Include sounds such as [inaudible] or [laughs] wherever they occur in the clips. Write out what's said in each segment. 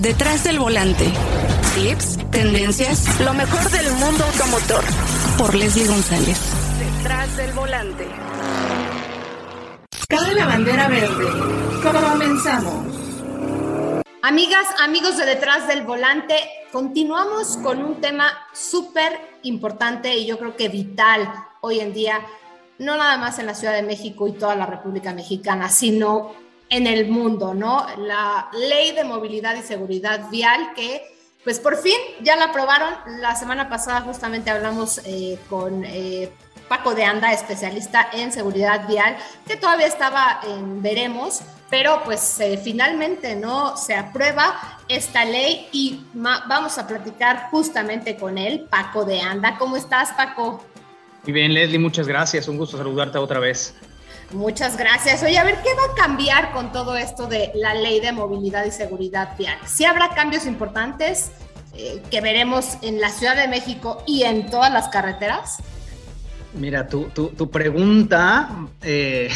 Detrás del volante. Tips, tendencias, lo mejor del mundo automotor. Por Leslie González. Detrás del volante. Cabe la bandera verde. Comenzamos. Amigas, amigos de Detrás del Volante, continuamos con un tema súper importante y yo creo que vital hoy en día, no nada más en la Ciudad de México y toda la República Mexicana, sino en el mundo, ¿no? La ley de movilidad y seguridad vial que, pues por fin ya la aprobaron. La semana pasada justamente hablamos eh, con eh, Paco de Anda, especialista en seguridad vial, que todavía estaba en veremos, pero pues eh, finalmente no se aprueba esta ley y vamos a platicar justamente con él, Paco de Anda. ¿Cómo estás, Paco? Muy bien, Leslie, muchas gracias. Un gusto saludarte otra vez. Muchas gracias. Oye, a ver, ¿qué va a cambiar con todo esto de la ley de movilidad y seguridad vial? ¿Sí habrá cambios importantes eh, que veremos en la Ciudad de México y en todas las carreteras? Mira, tu, tu, pregunta, eh,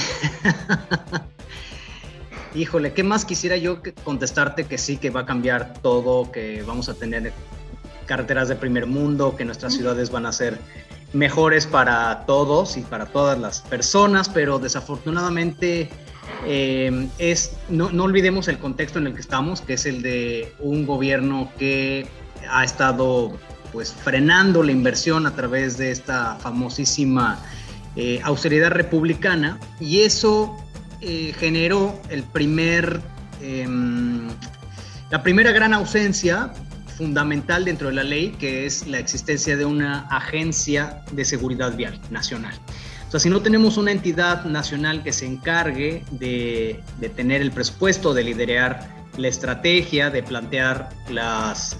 [laughs] híjole, ¿qué más quisiera yo contestarte que sí, que va a cambiar todo, que vamos a tener carreteras de primer mundo, que nuestras ciudades van a ser mejores para todos y para todas las personas, pero desafortunadamente eh, es, no, no olvidemos el contexto en el que estamos, que es el de un gobierno que ha estado pues frenando la inversión a través de esta famosísima eh, austeridad republicana y eso eh, generó el primer, em, la primera gran ausencia fundamental dentro de la ley, que es la existencia de una agencia de seguridad vial nacional. O sea, si no tenemos una entidad nacional que se encargue de, tener el presupuesto, de liderar la estrategia, de plantear las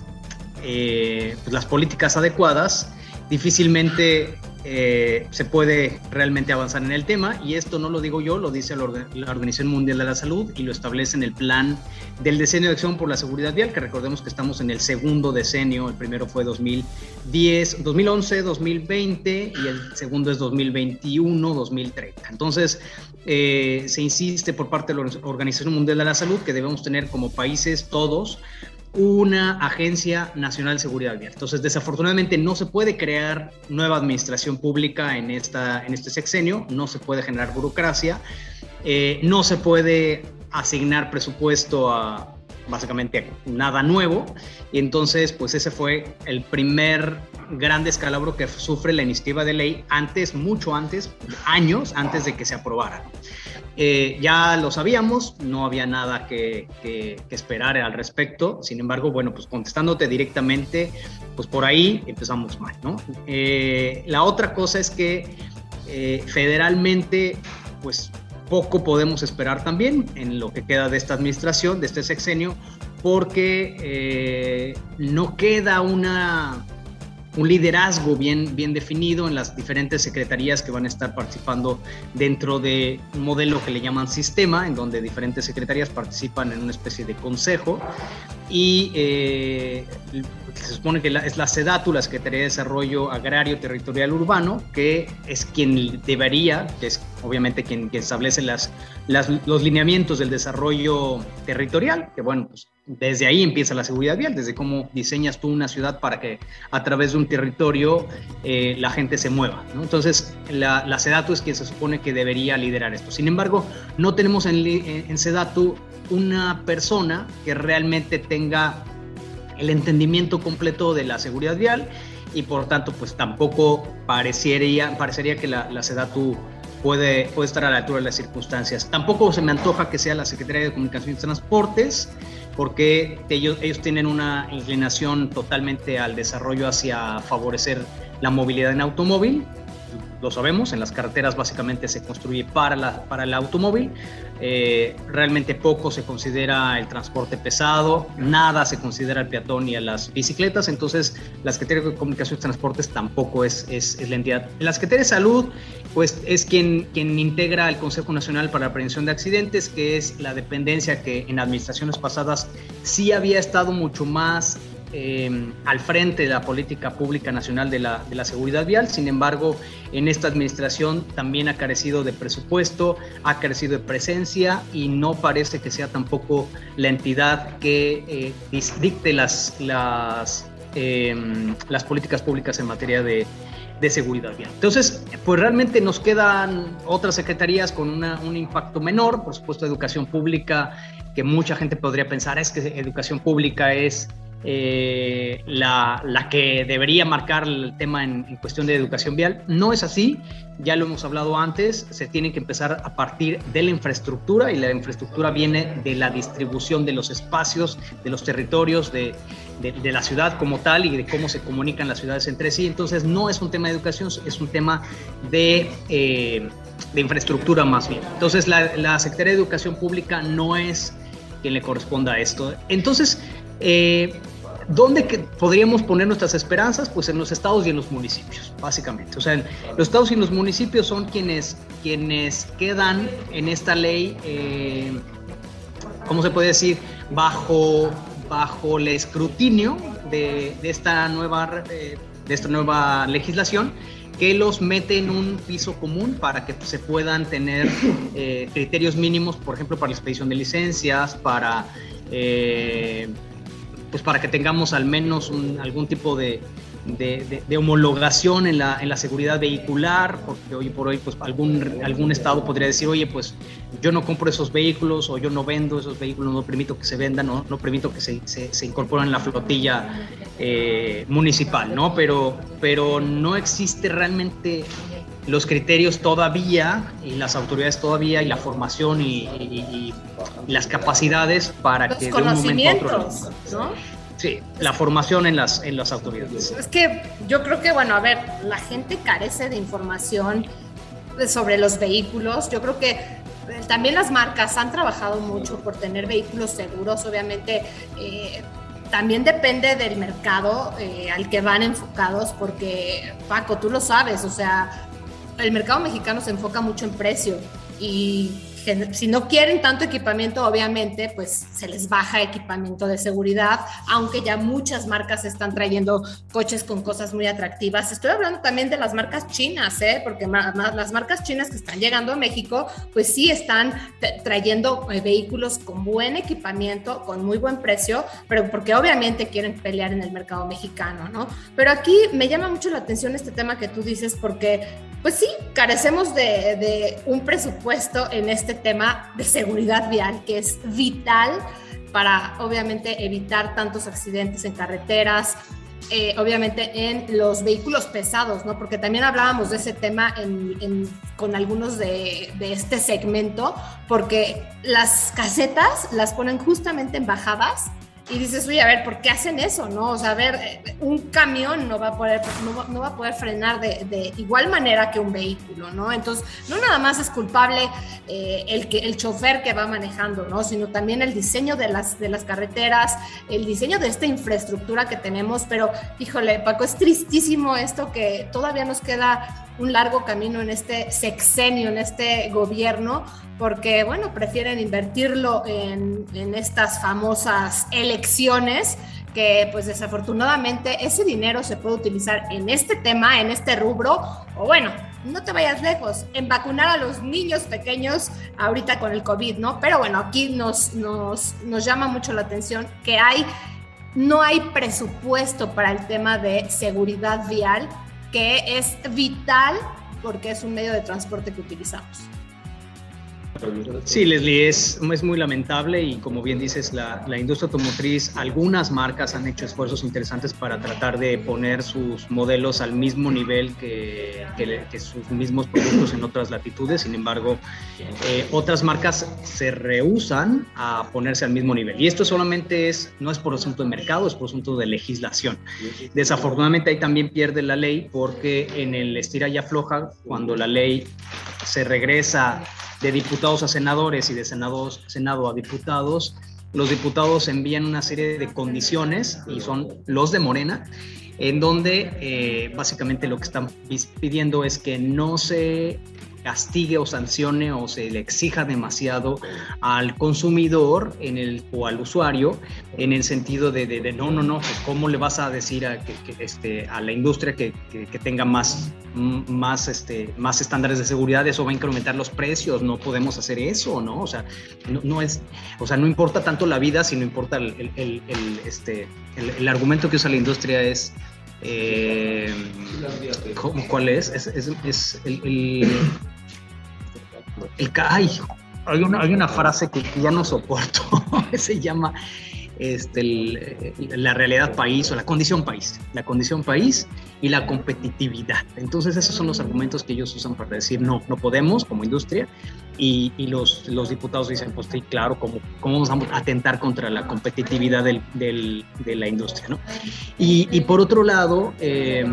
eh, pues, las políticas adecuadas, difícilmente eh, se puede realmente avanzar en el tema y esto no lo digo yo, lo dice la, Organización Mundial de la Salud y lo establece en el plan del decenio de acción por la seguridad vial, que recordemos que estamos en el segundo decenio, el primero fue 2010, 2011, 2020 y el segundo es 2021, 2030. Entonces, eh, se insiste por parte de la Organización Mundial de la Salud que debemos tener como países todos una Agencia Nacional de Seguridad Vial. Entonces, desafortunadamente no se puede crear nueva administración pública en, esta, en este sexenio, no se puede generar burocracia, eh, no se puede asignar presupuesto a básicamente nada nuevo. Y entonces, pues ese fue el primer gran descalabro que sufre la iniciativa de ley antes, mucho antes, años antes de que se aprobara. Eh, ya lo sabíamos, no había nada que, esperar al respecto. Sin embargo, bueno, pues contestándote directamente, pues por ahí empezamos mal, ¿no? Eh, la otra cosa es que eh, federalmente, pues poco podemos esperar también en lo que queda de esta administración, de este sexenio, porque no queda una un liderazgo bien, bien definido en las diferentes secretarías que van a estar participando dentro de un modelo que le llaman sistema, en donde diferentes secretarías participan en una especie de consejo. Y eh, se supone que es la SEDATU, la Secretaría de Desarrollo Agrario Territorial Urbano, que es quien debería, que es obviamente quien, establece las, los lineamientos del desarrollo territorial, que bueno, pues desde ahí empieza la seguridad vial, desde cómo diseñas tú una ciudad para que a través de un territorio eh, la gente se mueva. Entonces, la, la, SEDATU es quien se supone que debería liderar esto. Sin embargo, no tenemos en, en SEDATU una persona que realmente tenga el entendimiento completo de la seguridad vial y por tanto pues tampoco parecería, parecería que la, la SEDATU puede, puede estar a la altura de las circunstancias. Tampoco se me antoja que sea la Secretaría de Comunicaciones y Transportes porque ellos, ellos tienen una inclinación totalmente al desarrollo hacia favorecer la movilidad en automóvil lo sabemos, en las carreteras básicamente se construye para, la, para el automóvil, eh, realmente poco se considera el transporte pesado, nada se considera el peatón y a las bicicletas, entonces la Secretaría de Comunicaciones y Transportes tampoco es, es, es, la entidad. La Secretaría de Salud, pues es quien, quien integra el Consejo Nacional para la Prevención de Accidentes, que es la dependencia que en administraciones pasadas sí había estado mucho más em, al frente de la política pública nacional de la, seguridad vial. Sin embargo, en esta administración también ha carecido de presupuesto, ha carecido de presencia y no parece que sea tampoco la entidad que eh, dicte las, em, las políticas públicas en materia de seguridad vial. Entonces, pues realmente nos quedan otras secretarías con un impacto menor, por supuesto, educación pública, que mucha gente podría pensar es que educación pública es eh, la, la, que debería marcar el tema en, cuestión de educación vial. No es así, ya lo hemos hablado antes, se tiene que empezar a partir de la infraestructura y la infraestructura viene de la distribución de los espacios, de los territorios, de, de, la ciudad como tal y de cómo se comunican las ciudades entre sí. Entonces no es un tema de educación, es un tema de... Eh, de infraestructura más bien. Entonces la, la Secretaría de Educación Pública no es quien le corresponda a esto. Entonces, eh, ¿Dónde que podríamos poner nuestras esperanzas? Pues en los estados y en los municipios, básicamente. O sea, los estados y los municipios son quienes, quienes quedan en esta ley, eh, ¿cómo se puede decir? Bajo, bajo el escrutinio de, esta nueva, eh, de esta nueva legislación que los mete en un piso común para que se puedan tener eh, criterios mínimos, por ejemplo, para la expedición de licencias, para pues para que tengamos al menos algún tipo de, homologación en la, en la, seguridad vehicular, porque hoy por hoy pues algún, algún estado podría decir, oye, pues yo no compro esos vehículos o yo no vendo esos vehículos, no permito que se vendan, no, no permito que se, se, se incorporen en la flotilla eh, municipal, ¿no? Pero, pero no existe realmente los criterios todavía y las autoridades todavía y la formación y, las capacidades para que de un momento a otro ¿no? Sí, la formación en las, en las autoridades. Es que yo creo que, bueno, a ver, la gente carece de información sobre los vehículos. Yo creo que eh, también las marcas han trabajado mucho por tener vehículos seguros. Obviamente, eh, también depende del mercado eh, al que van enfocados, porque, Paco, tú lo sabes, o sea, el mercado mexicano se enfoca mucho en precio y si no quieren tanto equipamiento, obviamente, pues se les baja equipamiento de seguridad, aunque ya muchas marcas están trayendo coches con cosas muy atractivas. Estoy hablando también de las marcas chinas, ¿eh? porque las marcas chinas que están llegando a México, pues sí están trayendo eh, vehículos con buen equipamiento, con muy buen precio, pero porque obviamente quieren pelear en el mercado mexicano, ¿no? Pero aquí me llama mucho la atención este tema que tú dices, porque pues sí, carecemos de, un presupuesto en este tema de seguridad vial, que es vital para obviamente evitar tantos accidentes en carreteras, eh, obviamente en los vehículos pesados, ¿no? Porque también hablábamos de ese tema con algunos de, de, este segmento, porque las casetas las ponen justamente en bajadas y dices, oye, a ver, ¿por qué hacen eso? ¿No? O sea, a ver, un camión no va a poder, no, va a poder frenar de, igual manera que un vehículo, ¿no? Entonces, no nada más es culpable eh, el, que, el chofer que va manejando, ¿no? Sino también el diseño de las, de las carreteras, el diseño de esta infraestructura que tenemos, pero, híjole, Paco, es tristísimo esto que todavía nos queda un largo camino en este sexenio, en este gobierno, porque, bueno, prefieren invertirlo en, estas famosas elecciones que pues desafortunadamente ese dinero se puede utilizar en este tema, en este rubro, o bueno, no te vayas lejos, en vacunar a los niños pequeños ahorita con el COVID, ¿no? Pero bueno, aquí nos, nos, nos llama mucho la atención que hay, no hay presupuesto para el tema de seguridad vial que es vital porque es un medio de transporte que utilizamos. Sí, Leslie, es, es muy lamentable y como bien dices, la, la, industria automotriz, algunas marcas han hecho esfuerzos interesantes para tratar de poner sus modelos al mismo nivel que, que, sus mismos productos en otras latitudes, sin embargo, eh, otras marcas se rehusan a ponerse al mismo nivel. Y esto solamente es, no es por asunto de mercado, es por asunto de legislación. Desafortunadamente ahí también pierde la ley porque en el estira y afloja, cuando la ley se regresa de diputados a senadores y de senados, senado a diputados, los diputados envían una serie de condiciones y son los de Morena, en donde eh, básicamente lo que están pidiendo es que no se castigue o sancione o se le exija demasiado al consumidor en el, o al usuario en el sentido de, no, no, no, pues, ¿cómo le vas a decir a, que, este, a la industria que, que, tenga más, más, este, más estándares de seguridad? Eso va a incrementar los precios, no podemos hacer eso, ¿no? O sea, no, no es, o sea, no importa tanto la vida, sino importa el, el, este, el argumento que usa la industria es eh, ¿Cuál es? Es, es, el, el, el, ay, hay, una, hay una frase que, ya no soporto, [laughs] se llama este, la realidad país o la condición país, la condición país y la competitividad. Entonces esos son los argumentos que ellos usan para decir no, no podemos como industria y, y los, los diputados dicen pues sí, claro, ¿cómo, cómo vamos a atentar contra la competitividad del, del, de la industria? ¿no? Y, y por otro lado, eh,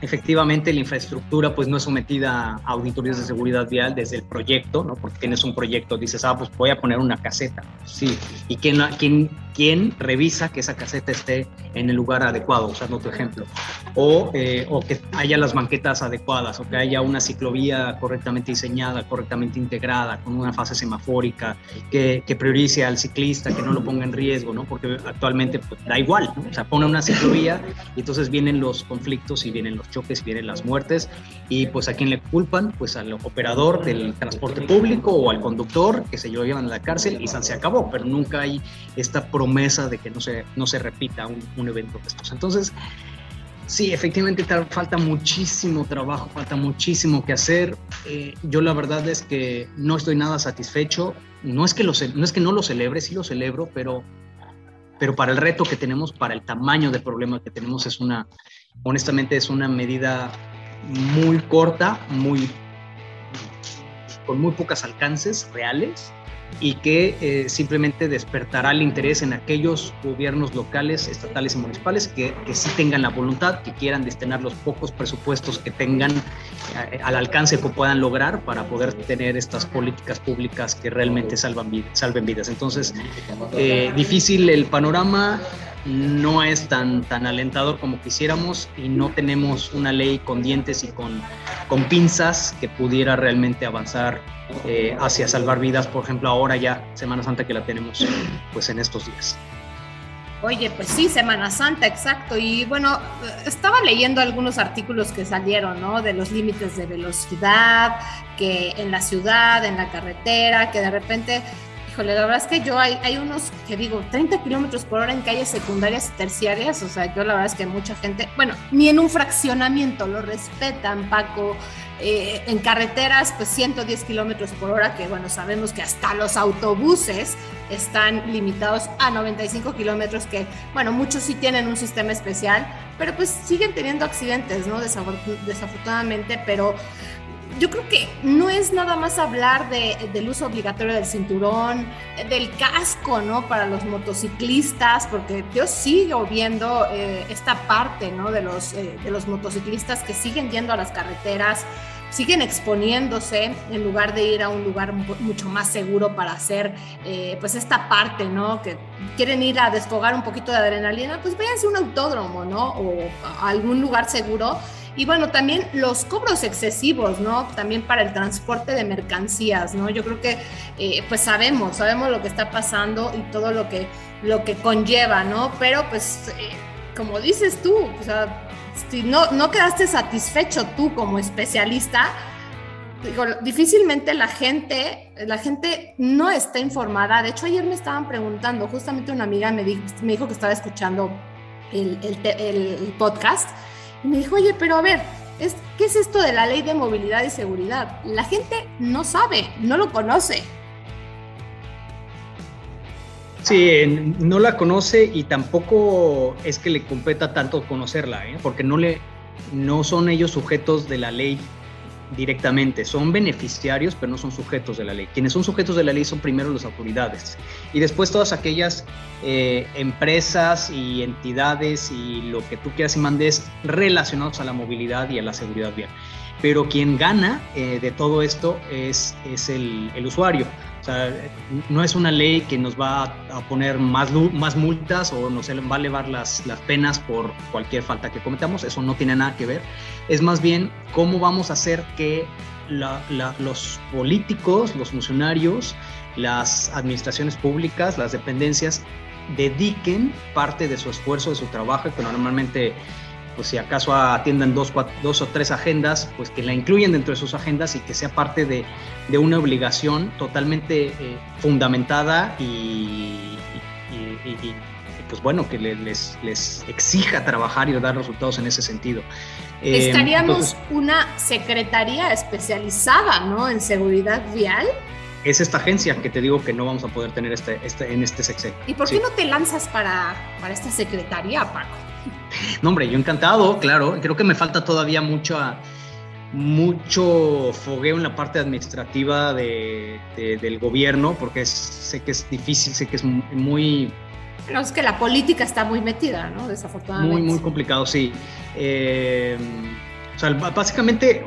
efectivamente la infraestructura pues no es sometida a auditorías de seguridad vial desde el proyecto, ¿no? Porque tienes un proyecto, dices, ah, pues voy a poner una caseta. Sí. ¿Y quién, quién, quién revisa que esa caseta esté en el lugar adecuado, usando tu ejemplo? O, eh, o que haya las banquetas adecuadas, o que haya una ciclovía correctamente diseñada, correctamente integrada, con una fase semafórica, que, que priorice al ciclista, que no lo ponga en riesgo, ¿no? Porque actualmente pues, da igual, ¿no? O sea, pone una ciclovía y entonces vienen los conflictos y vienen los choques, vienen las muertes y pues a quién le culpan, pues al operador del transporte público o al conductor que se lo llevan a la cárcel y se acabó, pero nunca hay esta promesa de que no se, no se repita un, un evento de estos. Entonces, Sí, efectivamente falta muchísimo trabajo, falta muchísimo que hacer. Eh, yo la verdad es que no estoy nada satisfecho. No es que, lo, no es que no lo celebre, sí lo celebro, pero, pero para el reto que tenemos, para el tamaño del problema que tenemos, es una, honestamente es una medida muy corta, muy, con muy pocos alcances reales y que eh, simplemente despertará el interés en aquellos gobiernos locales, estatales y municipales que, que sí tengan la voluntad, que quieran destinar los pocos presupuestos que tengan al alcance que puedan lograr para poder tener estas políticas públicas que realmente salvan salven vidas. Entonces, eh, difícil el panorama, no es tan, tan alentador como quisiéramos y no tenemos una ley con dientes y con, con pinzas que pudiera realmente avanzar eh, hacia salvar vidas, por ejemplo, ahora ya, Semana Santa que la tenemos pues en estos días. Oye, pues sí, Semana Santa, exacto. Y bueno, estaba leyendo algunos artículos que salieron, ¿no? De los límites de velocidad, que en la ciudad, en la carretera, que de repente la verdad es que yo hay, hay unos que digo, 30 kilómetros por hora en calles secundarias y terciarias, o sea, yo la verdad es que mucha gente, bueno, ni en un fraccionamiento lo respetan, Paco. Eh, en carreteras, pues 110 kilómetros por hora, que bueno, sabemos que hasta los autobuses están limitados a 95 kilómetros, que bueno, muchos sí tienen un sistema especial, pero pues siguen teniendo accidentes, ¿no? Desafortunadamente, pero yo creo que no es nada más hablar de, del uso obligatorio del cinturón, del casco, ¿no? Para los motociclistas, porque yo sigo viendo eh, esta parte, ¿no? De los, eh, de los motociclistas que siguen yendo a las carreteras, siguen exponiéndose en lugar de ir a un lugar mucho más seguro para hacer, eh, pues, esta parte, ¿no? Que quieren ir a desfogar un poquito de adrenalina, pues váyanse a un autódromo, ¿no? O a algún lugar seguro y bueno, también los cobros excesivos, ¿no? También para el transporte de mercancías, ¿no? Yo creo que eh, pues sabemos, sabemos lo que está pasando y todo lo que, lo que conlleva, ¿no? Pero pues, eh, como dices tú, o sea, si no, no quedaste satisfecho tú como especialista, difícilmente la gente, la gente no está informada. De hecho, ayer me estaban preguntando, justamente una amiga me, dijo que estaba escuchando el podcast me dijo, oye, pero a ver, es, ¿qué es esto de la ley de movilidad y seguridad? La gente no sabe, no lo conoce. Sí, no la conoce y tampoco es que le competa tanto conocerla, ¿eh? porque no, le, no son ellos sujetos de la ley directamente, son beneficiarios, pero no son sujetos de la ley. Quienes son sujetos de la ley son primero las autoridades y después todas aquellas eh, empresas y entidades y lo que tú quieras y mandes relacionados a la movilidad y a la seguridad vial. Pero quien gana eh, de todo esto es, es el, el usuario no es una ley que nos va a poner más, más multas o nos va a elevar las, las penas por cualquier falta que cometamos, eso no tiene nada que ver. Es más bien cómo vamos a hacer que los políticos, los funcionarios, las administraciones públicas, las dependencias, dediquen parte de su esfuerzo, de su trabajo, que normalmente, pues si acaso atiendan dos, dos o tres agendas, pues que la incluyan dentro de sus agendas y que sea parte de, de una obligación totalmente eh, fundamentada y, pues bueno, que les, les, exija trabajar y dar resultados en ese sentido. Eh, Estaríamos una secretaría especializada, ¿no? En seguridad vial es esta agencia que te digo que no vamos a poder tener este, este, en este sexenio. ¿Y por qué no te lanzas para, para esta secretaría, Paco? No, hombre, yo encantado, claro. Creo que me falta todavía mucho, mucho fogueo en la parte administrativa de, del gobierno, porque sé que es difícil, sé que es muy... No, es que la política está muy metida, ¿no? Desafortunadamente. Muy, muy complicado, sí. Eh, o sea, básicamente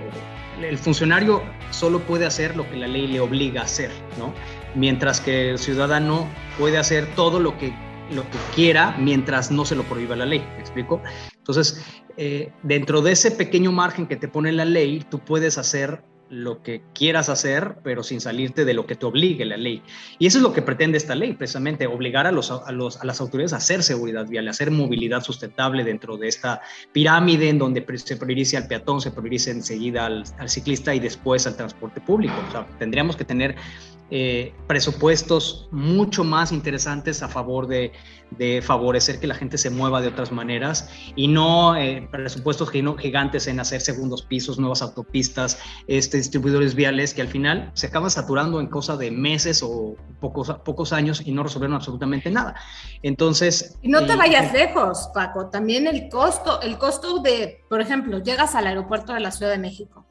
el funcionario solo puede hacer lo que la ley le obliga a hacer, ¿no? Mientras que el ciudadano puede hacer todo lo que, lo que quiera mientras no se lo prohíba la ley, ¿me explico? Entonces, eh, dentro de ese pequeño margen que te pone la ley, tú puedes hacer lo que quieras hacer, pero sin salirte de lo que te obligue la ley. Y eso es lo que pretende esta ley, precisamente, obligar a, los, a, los, a las autoridades a hacer seguridad vial, a hacer movilidad sustentable dentro de esta pirámide en donde se prioriza al peatón, se prioriza enseguida al, al ciclista y después al transporte público. O sea, tendríamos que tener eh, presupuestos mucho más interesantes a favor de, favorecer que la gente se mueva de otras maneras y no eh, presupuestos gigantes en hacer segundos pisos, nuevas autopistas, este, distribuidores viales que al final se acaban saturando en cosa de meses o pocos, pocos años y no resolvieron absolutamente nada. Entonces... Y no te eh, vayas lejos, Paco, también el costo, el costo de, por ejemplo, llegas al aeropuerto de la Ciudad de México,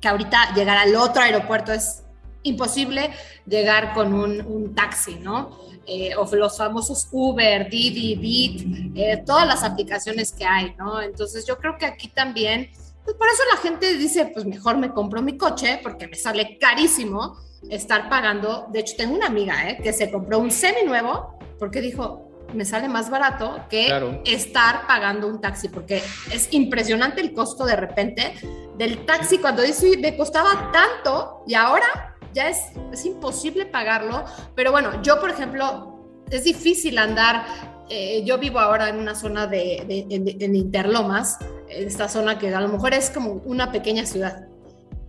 que ahorita llegar al otro aeropuerto es imposible llegar con un, taxi, ¿no? Eh, o los famosos Uber, Didi, Bit, eh, todas las aplicaciones que hay, ¿no? Entonces yo creo que aquí también, pues por eso la gente dice, pues mejor me compro mi coche porque me sale carísimo estar pagando. De hecho, tengo una amiga ¿eh? que se compró un semi nuevo porque dijo, me sale más barato que estar pagando un taxi, porque es impresionante el costo de repente del taxi cuando dice, me costaba tanto y ahora ya es, es imposible pagarlo, pero bueno, yo por ejemplo, es difícil andar, eh, yo vivo ahora en una zona de, en, Interlomas, esta zona que a lo mejor es como una pequeña ciudad,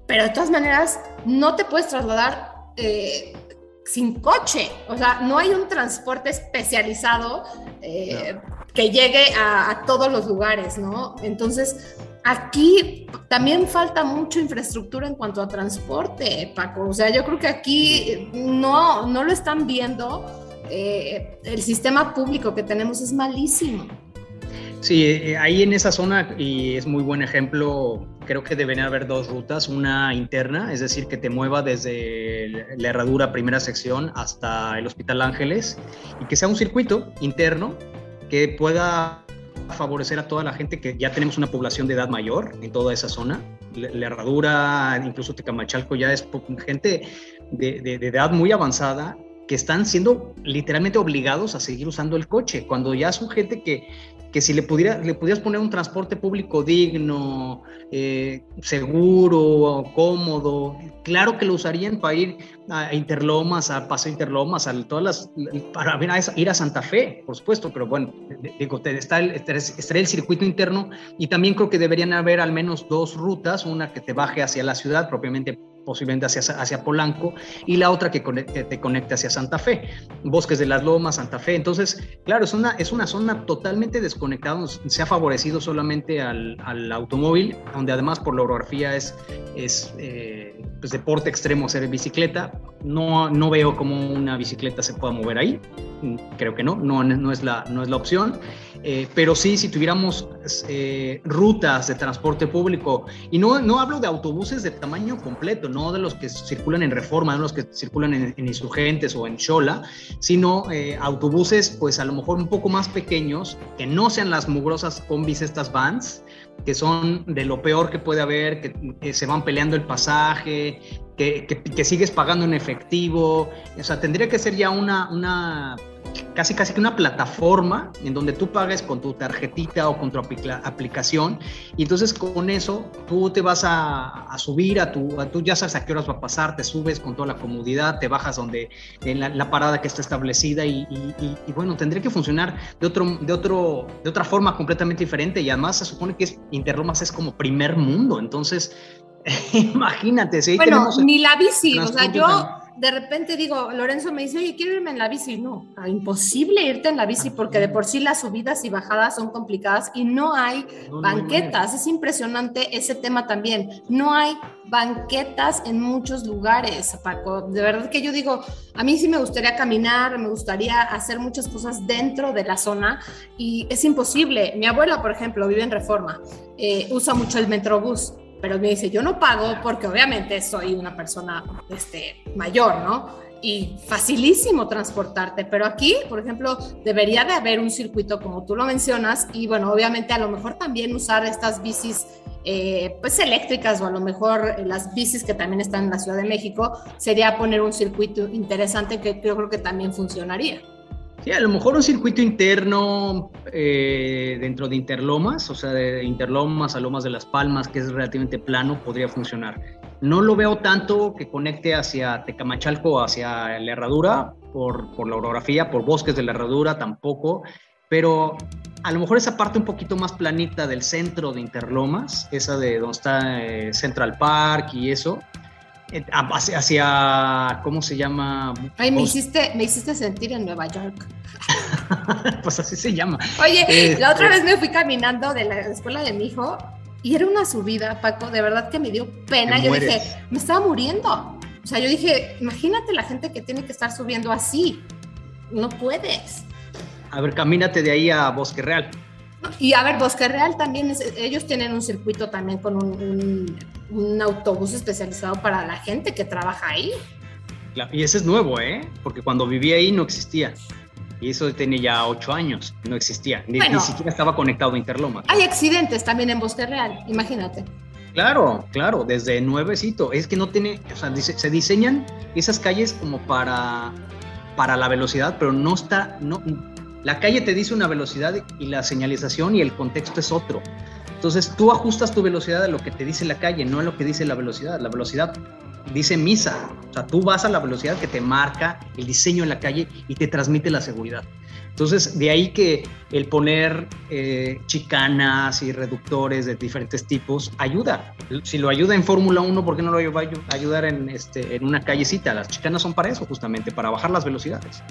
pero de todas maneras no te puedes trasladar eh, sin coche, o sea, no hay un transporte especializado eh, que llegue a, todos los lugares, ¿no? Entonces, Aquí también falta mucha infraestructura en cuanto a transporte, Paco. O sea, yo creo que aquí no, no lo están viendo. Eh, el sistema público que tenemos es malísimo. Sí, eh, ahí en esa zona, y es muy buen ejemplo, creo que deberían haber dos rutas, una interna, es decir, que te mueva desde la herradura primera sección hasta el Hospital Ángeles, y que sea un circuito interno que pueda favorecer a toda la gente que ya tenemos una población de edad mayor en toda esa zona. La, Herradura, incluso Tecamachalco, ya es gente de, de, de edad muy avanzada que están siendo literalmente obligados a seguir usando el coche, cuando ya son gente que que si le, pudiera, le pudieras poner un transporte público digno, eh, seguro, cómodo, claro que lo usarían para ir a Interlomas, a Paseo Interlomas, a todas las, para ir a Santa Fe, por supuesto, pero bueno, digo, está está el circuito interno y también creo que deberían haber al menos dos rutas, una que te baje hacia la ciudad, propiamente posiblemente hacia, hacia Polanco, y la otra que, te conecte hacia Santa Fe, Bosques de las Lomas, Santa Fe. Entonces, claro, es una, es una zona totalmente desconectada, se ha favorecido solamente al, al automóvil, donde además por la orografía es, es eh, pues deporte extremo ser bicicleta. No, no veo cómo una bicicleta se pueda mover ahí, creo que no, no, no, es, la, no es la opción. Eh, pero sí, si tuviéramos eh, rutas de transporte público, y no, no hablo de autobuses de tamaño completo, no de los que circulan en Reforma, no de los que circulan en, Insurgentes o en Chola, sino eh, autobuses pues a lo mejor un poco más pequeños, que no sean las mugrosas combis, estas vans, que son de lo peor que puede haber, que, se van peleando el pasaje, que, que, sigues pagando en efectivo. O sea, tendría que ser ya una, una casi casi que una plataforma en donde tú pagues con tu tarjetita o con tu aplicación y entonces con eso tú te vas a, subir a tu, tú ya sabes a qué horas va a pasar, te subes con toda la comodidad, te bajas donde en la, parada que está establecida y, bueno, tendría que funcionar de, otro, de, otro, de otra forma completamente diferente y además se supone que es, Interlomas es como primer mundo, entonces [laughs] imagínate. Si bueno, ni la bici, o sea, yo de repente digo, Lorenzo me dice, oye, quiero irme en la bici. No, ah, imposible irte en la bici porque de por sí las subidas y bajadas son complicadas y no hay banquetas. es impresionante ese tema también. No hay banquetas en muchos lugares, Paco. De verdad que yo digo, a mí sí me gustaría caminar, me gustaría hacer muchas cosas dentro de la zona y es imposible. Mi abuela, por ejemplo, vive en Reforma, eh, usa mucho el Metrobús pero me dice, yo no pago porque obviamente soy una persona este, mayor, ¿no? Y facilísimo transportarte, pero aquí, por ejemplo, debería de haber un circuito como tú lo mencionas y bueno, obviamente a lo mejor también usar estas bicis eh, pues eléctricas o a lo mejor las bicis que también están en la Ciudad de México, sería poner un circuito interesante que yo creo que también funcionaría. Sí, a lo mejor un circuito interno eh, dentro de Interlomas, o sea, de Interlomas a Lomas de las Palmas, que es relativamente plano, podría funcionar. No lo veo tanto que conecte hacia Tecamachalco, hacia la herradura, por, por la orografía, por bosques de la herradura tampoco, pero a lo mejor esa parte un poquito más planita del centro de Interlomas, esa de donde está eh, Central Park y eso, eh, hacia, ¿cómo se llama? Ay, me hiciste, me hiciste sentir en Nueva York. [laughs] pues así se llama. Oye, la otra este vez me fui caminando de la escuela de mi hijo y era una subida, Paco, de verdad que me dio pena. Yo dije, me estaba muriendo. O sea, yo dije, imagínate la gente que tiene que estar subiendo así. No puedes. A ver, camínate de ahí a Bosque Real. Y a ver, Bosque Real también, ellos tienen un circuito también con un, autobús especializado para la gente que trabaja ahí. Y ese es nuevo, ¿eh? Porque cuando vivía ahí no existía. Y eso tiene ya ocho años, no existía. Ni, siquiera estaba conectado a Interloma. Hay accidentes también en Bosque Real, imagínate. Claro, claro, desde nuevecito. Es que no tiene, o sea, se diseñan esas calles como para, para la velocidad, pero no está, no, la calle te dice una velocidad y la señalización y el contexto es otro. Entonces tú ajustas tu velocidad a lo que te dice la calle, no a lo que dice la velocidad. La velocidad dice misa. O sea, tú vas a la velocidad que te marca el diseño en la calle y te transmite la seguridad. Entonces, de ahí que el poner eh, chicanas y reductores de diferentes tipos ayuda. Si lo ayuda en Fórmula 1, ¿por qué no lo va a ayudar en, este, en una callecita? Las chicanas son para eso, justamente, para bajar las velocidades.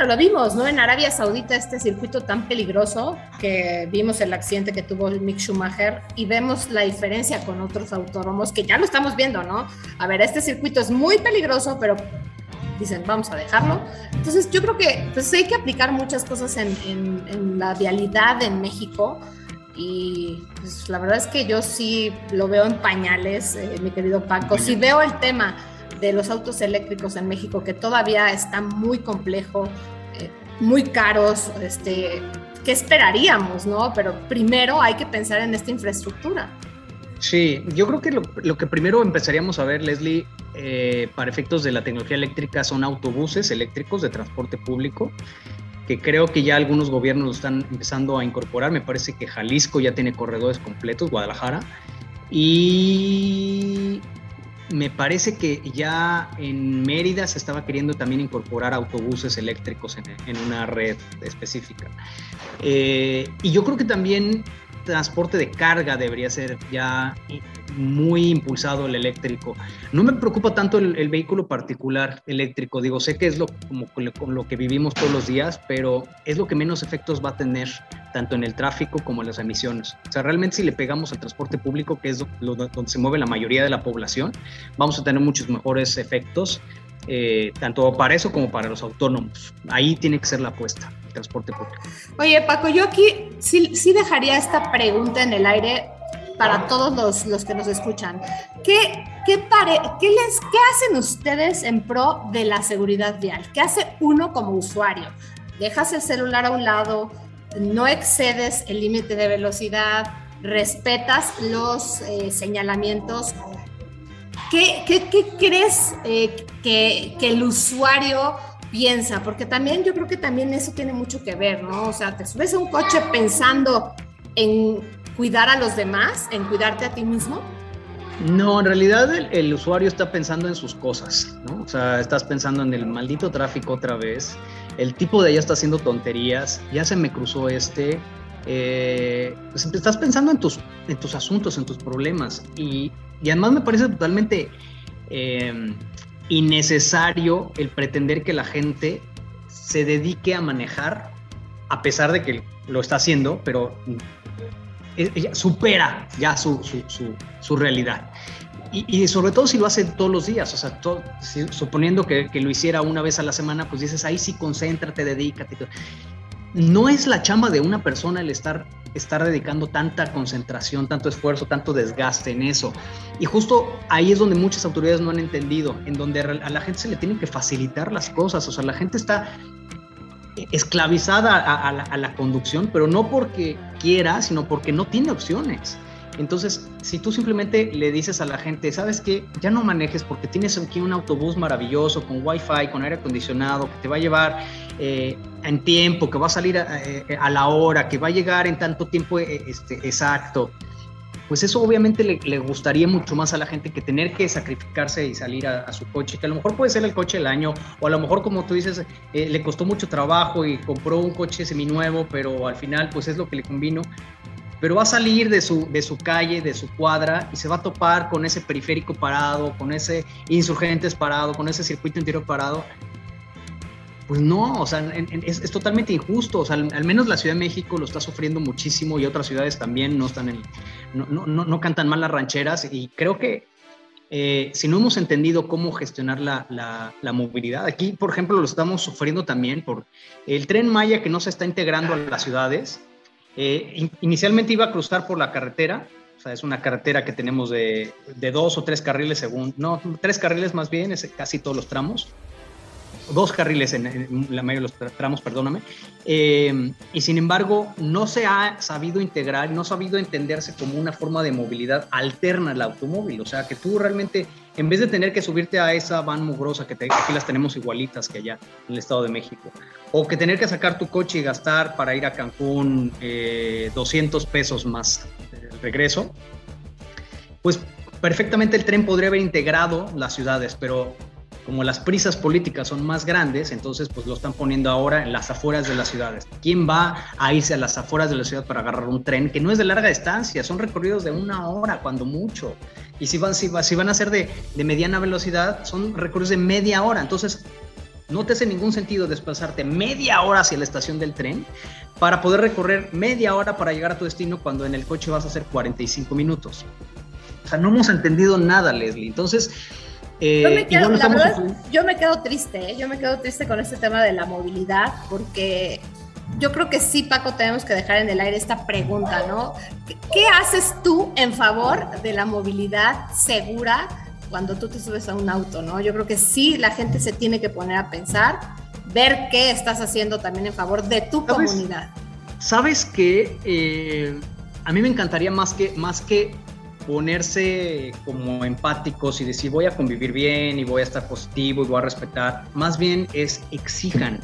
Bueno, lo vimos, ¿no? En Arabia Saudita, este circuito tan peligroso que vimos el accidente que tuvo Mick Schumacher y vemos la diferencia con otros autónomos que ya lo estamos viendo, ¿no? A ver, este circuito es muy peligroso, pero dicen, vamos a dejarlo. Entonces, yo creo que pues, hay que aplicar muchas cosas en, la vialidad en México y pues, la verdad es que yo sí lo veo en pañales, eh, mi querido Paco. Si veo el tema de los autos eléctricos en México, que todavía está muy complejo, eh, muy caros, este, ¿qué esperaríamos, no? Pero primero hay que pensar en esta infraestructura. Sí, yo creo que lo, que primero empezaríamos a ver, Leslie, eh, para efectos de la tecnología eléctrica son autobuses eléctricos de transporte público, que creo que ya algunos gobiernos lo están empezando a incorporar. Me parece que Jalisco ya tiene corredores completos, Guadalajara. Y me parece que ya en Mérida se estaba queriendo también incorporar autobuses eléctricos en, una red específica. Eh, y yo creo que también transporte de carga debería ser ya muy impulsado el eléctrico. No me preocupa tanto el, vehículo particular eléctrico, digo, sé que es lo, como, con lo que vivimos todos los días, pero es lo que menos efectos va a tener tanto en el tráfico como en las emisiones. O sea, realmente si le pegamos al transporte público, que es donde se mueve la mayoría de la población, vamos a tener muchos mejores efectos, eh, tanto para eso como para los autónomos. Ahí tiene que ser la apuesta, el transporte público. Oye, Paco, yo aquí sí, sí dejaría esta pregunta en el aire para todos los, los que nos escuchan. ¿Qué, qué, pare, qué, les, ¿Qué hacen ustedes en pro de la seguridad vial? ¿Qué hace uno como usuario? ¿Dejas el celular a un lado? ¿No excedes el límite de velocidad? ¿Respetas los eh, señalamientos? ¿Qué, crees eh, que, el usuario piensa, porque también yo creo que también eso tiene mucho que ver, ¿no? O sea, te subes a un coche pensando en cuidar a los demás, en cuidarte a ti mismo. No, en realidad el, usuario está pensando en sus cosas, ¿no? O sea, estás pensando en el maldito tráfico otra vez, el tipo de ella está haciendo tonterías, ya se me cruzó este, eh, pues estás pensando en tus, en tus asuntos, en tus problemas y, además me parece totalmente eh, innecesario el pretender que la gente se dedique a manejar, a pesar de que lo está haciendo, pero supera ya su, su, realidad. Y, sobre todo si lo hace todos los días, o sea, suponiendo que, lo hiciera una vez a la semana, pues dices, ahí sí, concéntrate, dedícate. No es la chamba de una persona el estar, estar dedicando tanta concentración, tanto esfuerzo, tanto desgaste en eso. Y justo ahí es donde muchas autoridades no han entendido, en donde a la gente se le tienen que facilitar las cosas, o sea, la gente está esclavizada a, la, conducción, pero no porque quiera, sino porque no tiene opciones. Entonces, si tú simplemente le dices a la gente, sabes que ya no manejes porque tienes aquí un autobús maravilloso con wifi, con aire acondicionado, que te va a llevar eh, en tiempo, que va a salir a, eh, a, la hora, que va a llegar en tanto tiempo eh, este, exacto, pues eso obviamente le, gustaría mucho más a la gente que tener que sacrificarse y salir a, su coche, que a lo mejor puede ser el coche del año, o a lo mejor como tú dices, eh, le costó mucho trabajo y compró un coche seminuevo, pero al final pues es lo que le convino. Pero va a salir de su, de su calle, de su cuadra, y se va a topar con ese periférico parado, con ese insurgentes parado, con ese circuito interior parado, pues no, o sea, es, totalmente injusto. O sea, al, menos la Ciudad de México lo está sufriendo muchísimo y otras ciudades también no están en, no, no, no, cantan mal las rancheras. Y creo que eh, si no hemos entendido cómo gestionar la, la, movilidad, aquí, por ejemplo, lo estamos sufriendo también por el tren Maya que no se está integrando a las ciudades. Eh, inicialmente iba a cruzar por la carretera, o sea, es una carretera que tenemos de, dos o tres carriles según, no, tres carriles más bien, es casi todos los tramos. Dos carriles en, la mayoría de los tramos, perdóname, eh, y sin embargo no se ha sabido integrar, no ha sabido entenderse como una forma de movilidad alterna al automóvil, o sea, que tú realmente, en vez de tener que subirte a esa van mugrosa, que aquí las tenemos igualitas que allá en el Estado de México, o que tener que sacar tu coche y gastar para ir a Cancún 200 eh, pesos más el regreso, pues perfectamente el tren podría haber integrado las ciudades, pero como las prisas políticas son más grandes, entonces pues lo están poniendo ahora en las afueras de las ciudades. ¿Quién va a irse a las afueras de la ciudad para agarrar un tren que no es de larga distancia, son recorridos de una hora cuando mucho? Y si van, si, van a ser de, de mediana velocidad, son recorridos de media hora. Entonces, no te hace ningún sentido desplazarte media hora hacia la estación del tren para poder recorrer media hora para llegar a tu destino cuando en el coche vas a hacer 45 minutos. O sea, no hemos entendido nada, Leslie. Entonces, yo, me eh, quedo, la verdad, yo me quedo triste, ¿eh? yo me quedo triste con este tema de la movilidad, porque yo creo que sí, Paco, tenemos que dejar en el aire esta pregunta, ¿no? ¿Qué, haces tú en favor de la movilidad segura cuando tú te subes a un auto, ¿no? Yo creo que sí, la gente se tiene que poner a pensar, ver qué estás haciendo también en favor de tu comunidad. Sabes que eh, a mí me encantaría más que, más que ponerse como empáticos y decir voy a convivir bien y voy a estar positivo y voy a respetar, más bien es exijan.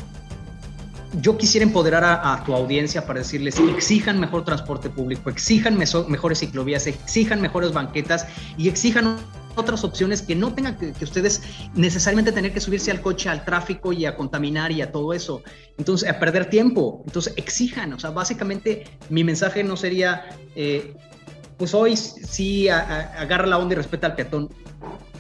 Yo quisiera empoderar a, tu audiencia para decirles, exijan mejor transporte público, exijan mejores ciclovías, exijan mejores banquetas y exijan otras opciones que no tengan que, ustedes necesariamente tener que subirse al coche, al tráfico y a contaminar y a todo eso. Entonces, a perder tiempo. Entonces, exijan. O sea, básicamente mi mensaje no sería, eh, pues hoy sí agarra la onda y respeta al peatón.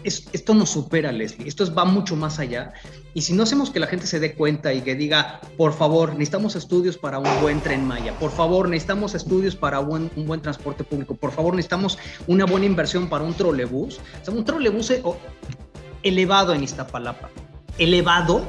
esto nos supera, Leslie. Esto va mucho más allá. Y si no hacemos que la gente se dé cuenta y que diga, por favor, necesitamos estudios para un buen tren Maya, por favor, necesitamos estudios para un, buen transporte público, por favor, necesitamos una buena inversión para un trolebús. O sea, un trolebús eh, elevado en Iztapalapa. Elevado.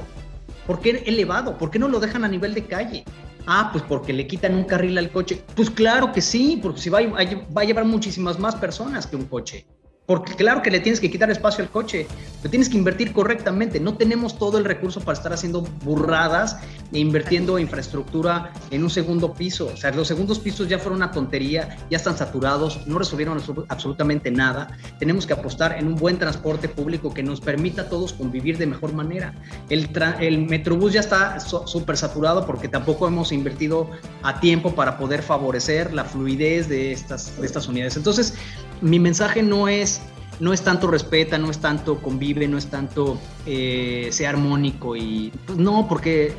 ¿Por qué elevado? ¿Por qué no lo dejan a nivel de calle? Ah, pues porque le quitan un carril al coche. Pues claro que sí, porque si va, va a llevar muchísimas más personas que un coche. Porque claro que le tienes que quitar espacio al coche, pero tienes que invertir correctamente. No tenemos todo el recurso para estar haciendo burradas e invirtiendo infraestructura en un segundo piso. O sea, los segundos pisos ya fueron una tontería, ya están saturados, no resolvieron absolutamente nada. Tenemos que apostar en un buen transporte público que nos permita a todos convivir de mejor manera. El, el Metrobús ya está súper saturado porque tampoco hemos invertido a tiempo para poder favorecer la fluidez de estas, de estas unidades. Entonces, mi mensaje no es no es tanto respeta, no es tanto convive, no es tanto eh, sea armónico y pues no, porque,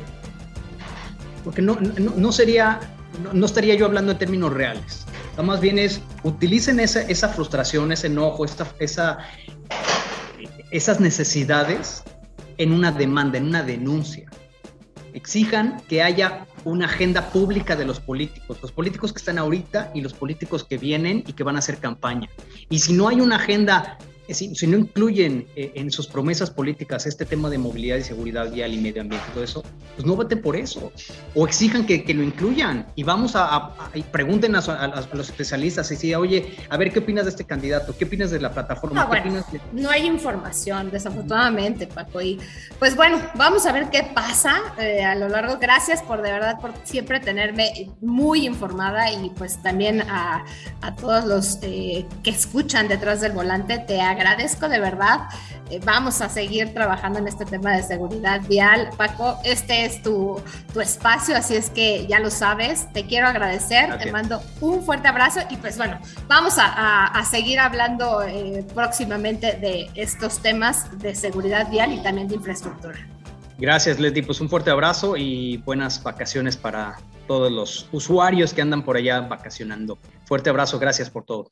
porque no, no, sería, no, estaría yo hablando en términos reales. más bien es, utilicen esa, esa frustración, ese enojo, esa, esas necesidades en una demanda, en una denuncia. Exijan que haya una agenda pública de los políticos, los políticos que están ahorita y los políticos que vienen y que van a hacer campaña. Y si no hay una agenda si, no incluyen eh, en sus promesas políticas este tema de movilidad y seguridad vial y medio ambiente y todo eso, pues no voten por eso. O exijan que, lo incluyan y vamos a, y pregunten a, los especialistas y si, oye, a ver qué opinas de este candidato, qué opinas de la plataforma. No, no hay información, desafortunadamente, Paco. Y pues bueno, vamos a ver qué pasa eh, a lo largo. Gracias por de verdad por siempre tenerme muy informada y pues también a, todos los eh, que escuchan detrás del volante. Te agradezco de verdad. Eh, vamos a seguir trabajando en este tema de seguridad vial. Paco, este es tu, tu espacio, así es que ya lo sabes. Te quiero agradecer, te mando un fuerte abrazo y pues bueno, vamos a, a, seguir hablando eh, próximamente de estos temas de seguridad vial y también de infraestructura. Gracias, Leti. Pues un fuerte abrazo y buenas vacaciones para todos los usuarios que andan por allá vacacionando. Fuerte abrazo, gracias por todo.